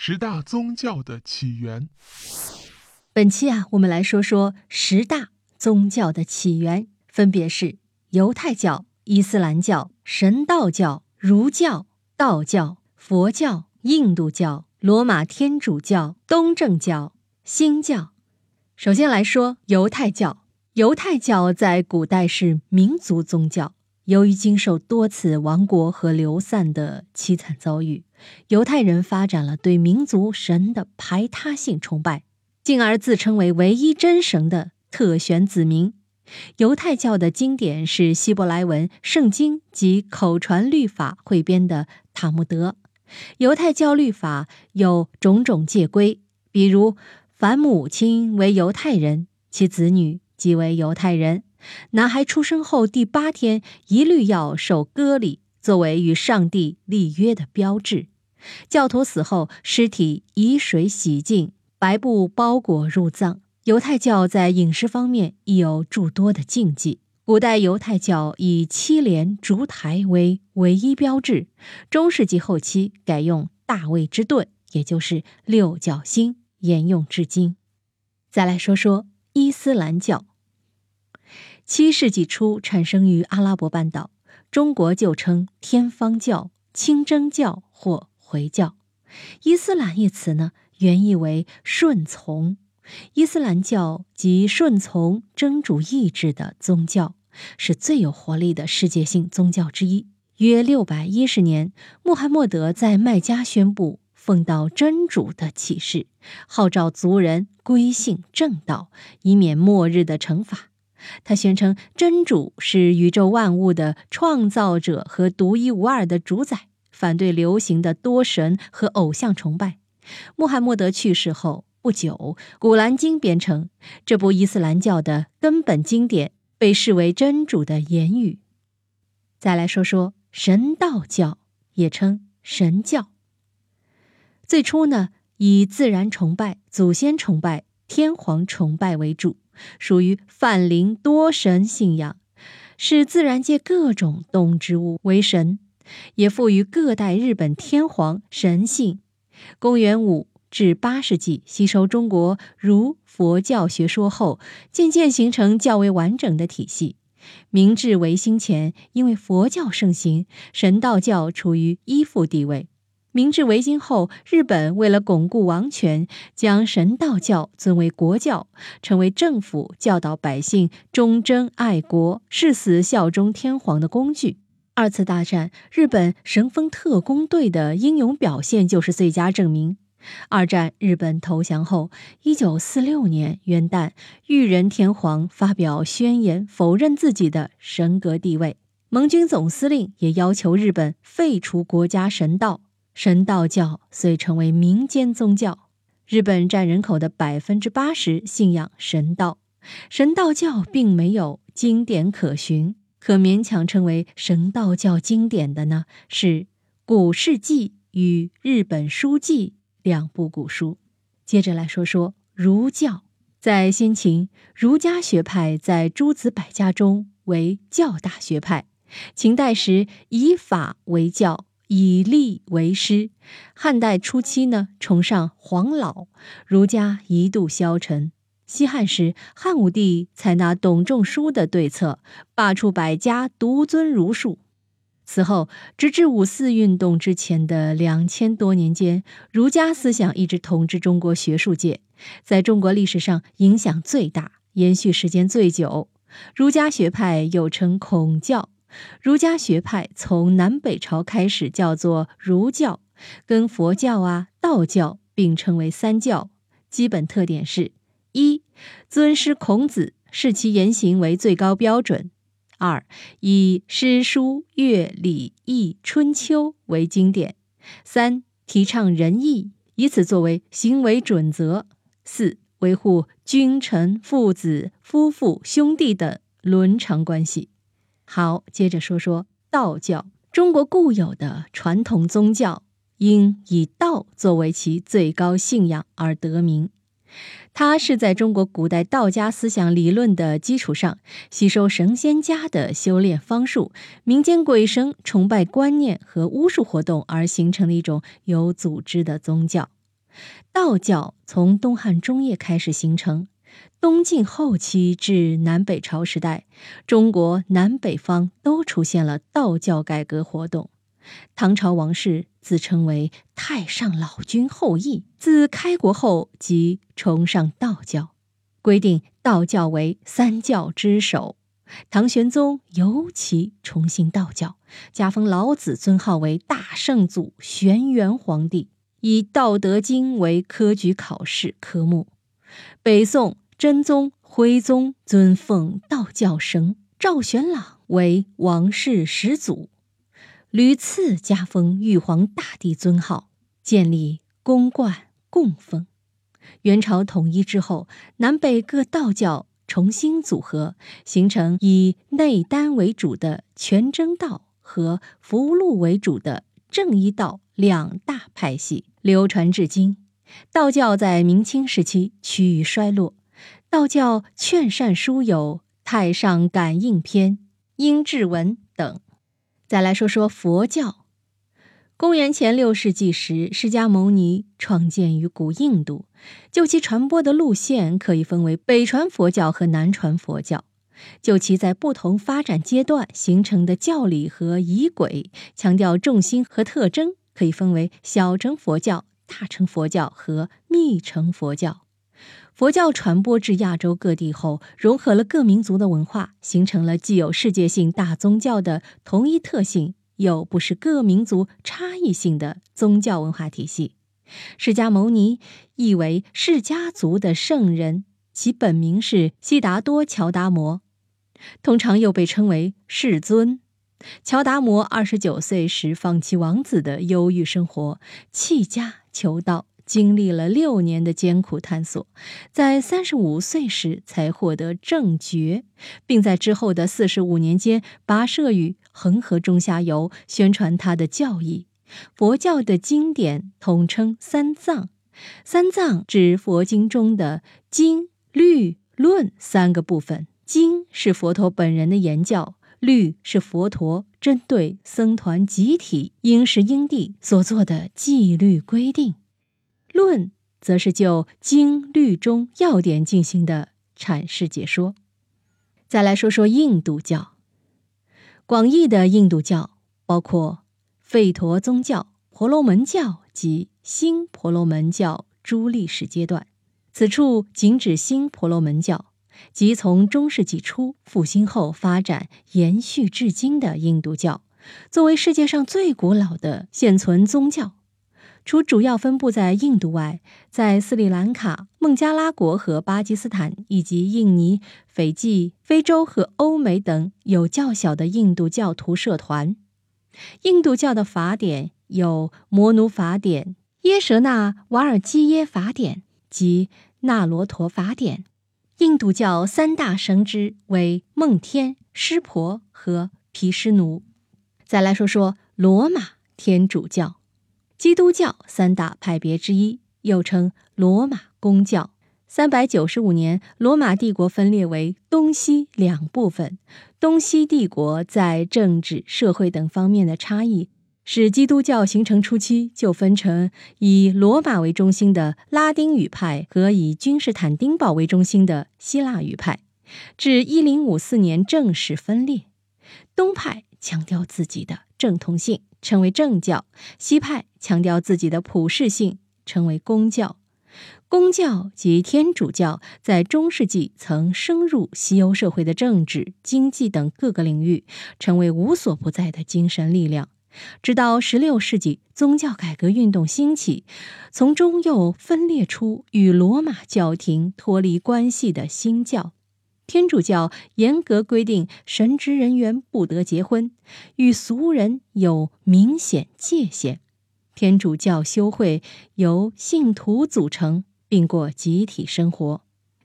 十大宗教的起源。本期啊，我们来说说十大宗教的起源，分别是犹太教、伊斯兰教、神道教、儒教、道教、佛教、印度教、罗马天主教、东正教、新教。首先来说犹太教，犹太教在古代是民族宗教。由于经受多次亡国和流散的凄惨遭遇，犹太人发展了对民族神的排他性崇拜，进而自称为唯一真神的特选子民。犹太教的经典是希伯来文圣经及口传律法汇编的塔木德。犹太教律法有种种戒规，比如凡母亲为犹太人，其子女即为犹太人。男孩出生后第八天，一律要受割礼，作为与上帝立约的标志。教徒死后，尸体以水洗净，白布包裹入葬。犹太教在饮食方面亦有诸多的禁忌。古代犹太教以七连烛台为唯一标志，中世纪后期改用大卫之盾，也就是六角星，沿用至今。再来说说伊斯兰教。七世纪初产生于阿拉伯半岛，中国就称天方教、清真教或回教。伊斯兰一词呢，原意为顺从。伊斯兰教即顺从真主意志的宗教，是最有活力的世界性宗教之一。约六百一十年，穆罕默德在麦加宣布奉到真主的启示，号召族人归信正道，以免末日的惩罚。他宣称真主是宇宙万物的创造者和独一无二的主宰，反对流行的多神和偶像崇拜。穆罕默德去世后不久，《古兰经》编成，这部伊斯兰教的根本经典，被视为真主的言语。再来说说神道教，也称神教。最初呢，以自然崇拜、祖先崇拜、天皇崇拜为主。属于泛灵多神信仰，视自然界各种动植物为神，也赋予各代日本天皇神性。公元五至八世纪，吸收中国儒佛教学说后，渐渐形成较为完整的体系。明治维新前，因为佛教盛行，神道教处于依附地位。明治维新后，日本为了巩固王权，将神道教尊为国教，成为政府教导百姓忠贞爱国、誓死效忠天皇的工具。二次大战，日本神风特工队的英勇表现就是最佳证明。二战日本投降后，一九四六年元旦，裕仁天皇发表宣言，否认自己的神格地位。盟军总司令也要求日本废除国家神道。神道教遂成为民间宗教，日本占人口的百分之八十信仰神道。神道教并没有经典可循，可勉强称为神道教经典的呢是《古事记》与《日本书记》两部古书。接着来说说儒教，在先秦，儒家学派在诸子百家中为较大学派。秦代时以法为教。以吏为师，汉代初期呢，崇尚黄老，儒家一度消沉。西汉时，汉武帝采纳董仲舒的对策，罢黜百家，独尊儒术。此后，直至五四运动之前的两千多年间，儒家思想一直统治中国学术界，在中国历史上影响最大，延续时间最久。儒家学派又称孔教。儒家学派从南北朝开始叫做儒教，跟佛教啊、道教并称为三教。基本特点是：一、尊师孔子，视其言行为最高标准；二、以诗书乐礼易春秋为经典；三、提倡仁义，以此作为行为准则；四、维护君臣、父子、夫妇、兄弟等伦常关系。好，接着说说道教。中国固有的传统宗教，因以道作为其最高信仰而得名。它是在中国古代道家思想理论的基础上，吸收神仙家的修炼方术、民间鬼神崇拜观念和巫术活动而形成的一种有组织的宗教。道教从东汉中叶开始形成，东晋后期至南北朝时代，中国南北方都出现了道教改革活动。唐朝王室自称为太上老君后裔，自开国后即崇尚道教，规定道教为三教之首。唐玄宗尤其崇信道教，加封老子尊号为大圣祖玄元皇帝，以《道德经》为科举考试科目。北宋真宗、徽宗尊奉道教神赵玄朗为王室始祖。屡次加封玉皇大帝尊号，建立宫观供奉。元朝统一之后，南北各道教重新组合，形成以内丹为主的全真道和福禄为主的正一道两大派系，流传至今。道教在明清时期趋于衰落。道教劝善书有《太上感应篇》《阴骘文》等。再来说说佛教。公元前六世纪时，释迦牟尼创建于古印度。就其传播的路线，可以分为北传佛教和南传佛教。就其在不同发展阶段形成的教理和仪轨，强调重心和特征，可以分为小乘佛教、大乘佛教和密乘佛教。佛教传播至亚洲各地后，融合了各民族的文化，形成了既有世界性大宗教的同一特性，又不是各民族差异性的宗教文化体系。释迦牟尼意为释迦族的圣人，其本名是悉达多乔达摩，通常又被称为世尊。乔达摩二十九岁时放弃王子的忧郁生活，弃家求道。经历了六年的艰苦探索，在三十五岁时才获得正觉，并在之后的四十五年间跋涉于恒河中下游，宣传他的教义。佛教的经典统称三藏，三藏指佛经中的经、律、论三个部分。经是佛陀本人的言教，律是佛陀针对僧团集体应时应地所做的纪律规定。论则是就经律中要点进行的阐释解说。再来说说印度教，广义的印度教包括吠陀宗教、婆罗门教及新婆罗门教诸历史阶段。此处仅指新婆罗门教，即从中世纪初复兴后发展延续至今的印度教，作为世界上最古老的现存宗教。除主要分布在印度外，在斯里兰卡、孟加拉国和巴基斯坦，以及印尼、斐济、非洲和欧美等有较小的印度教徒社团。印度教的法典有《摩奴法典》《耶舍那瓦尔基耶法典》及《那罗陀法典》。印度教三大神之为梦天、湿婆和毗湿奴。再来说说罗马天主教。基督教三大派别之一，又称罗马公教。三百九十五年，罗马帝国分裂为东西两部分。东西帝国在政治、社会等方面的差异，使基督教形成初期就分成以罗马为中心的拉丁语派和以君士坦丁堡为中心的希腊语派。至一零五四年正式分裂，东派强调自己的正统性。称为正教，西派强调自己的普世性，称为公教。公教及天主教在中世纪曾深入西欧社会的政治、经济等各个领域，成为无所不在的精神力量。直到十六世纪，宗教改革运动兴起，从中又分裂出与罗马教廷脱离关系的新教。天主教严格规定，神职人员不得结婚，与俗人有明显界限。天主教修会由信徒组成，并过集体生活。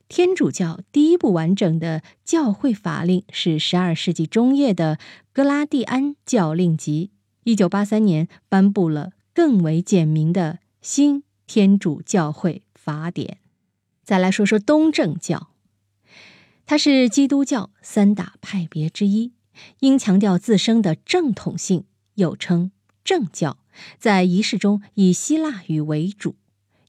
天主教第一部完整的教会法令是十二世纪中叶的《格拉蒂安教令集》，一九八三年颁布了更为简明的新天主教会法典。再来说说东正教。它是基督教三大派别之一，应强调自身的正统性，又称正教，在仪式中以希腊语为主。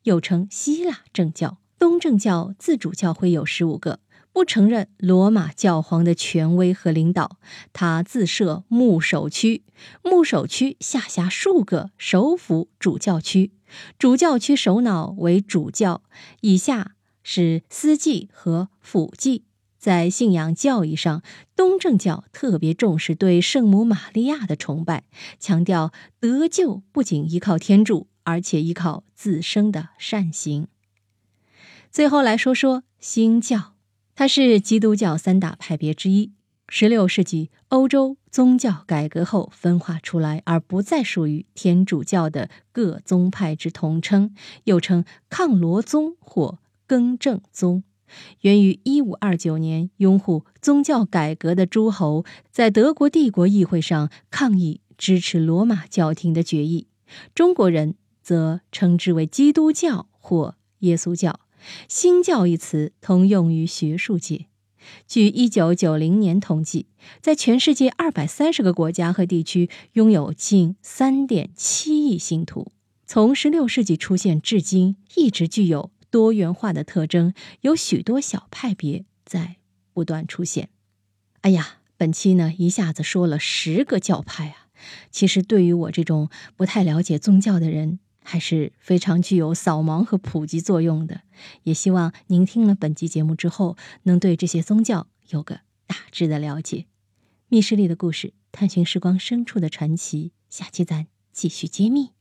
又称希腊正教。东正教自主教会有十五个，不承认罗马教皇的权威和领导。他自设牧首区，牧首区下辖数个首府主教区，主教区首脑为主教，以下是司祭和辅祭。在信仰教义上，东正教特别重视对圣母玛利亚的崇拜，强调得救不仅依靠天助，而且依靠自身的善行。最后来说说新教，它是基督教三大派别之一。十六世纪欧洲宗教改革后分化出来，而不再属于天主教的各宗派之统称，又称抗罗宗或更正宗。源于一五二九年，拥护宗教改革的诸侯在德国帝国议会上抗议支持罗马教廷的决议。中国人则称之为基督教或耶稣教。新教一词通用于学术界。据一九九零年统计，在全世界二百三十个国家和地区，拥有近三点七亿信徒。从十六世纪出现至今，一直具有。多元化的特征，有许多小派别在不断出现。哎呀，本期呢一下子说了十个教派啊，其实对于我这种不太了解宗教的人，还是非常具有扫盲和普及作用的。也希望您听了本期节目之后，能对这些宗教有个大致的了解。密室里的故事，探寻时光深处的传奇，下期咱继续揭秘。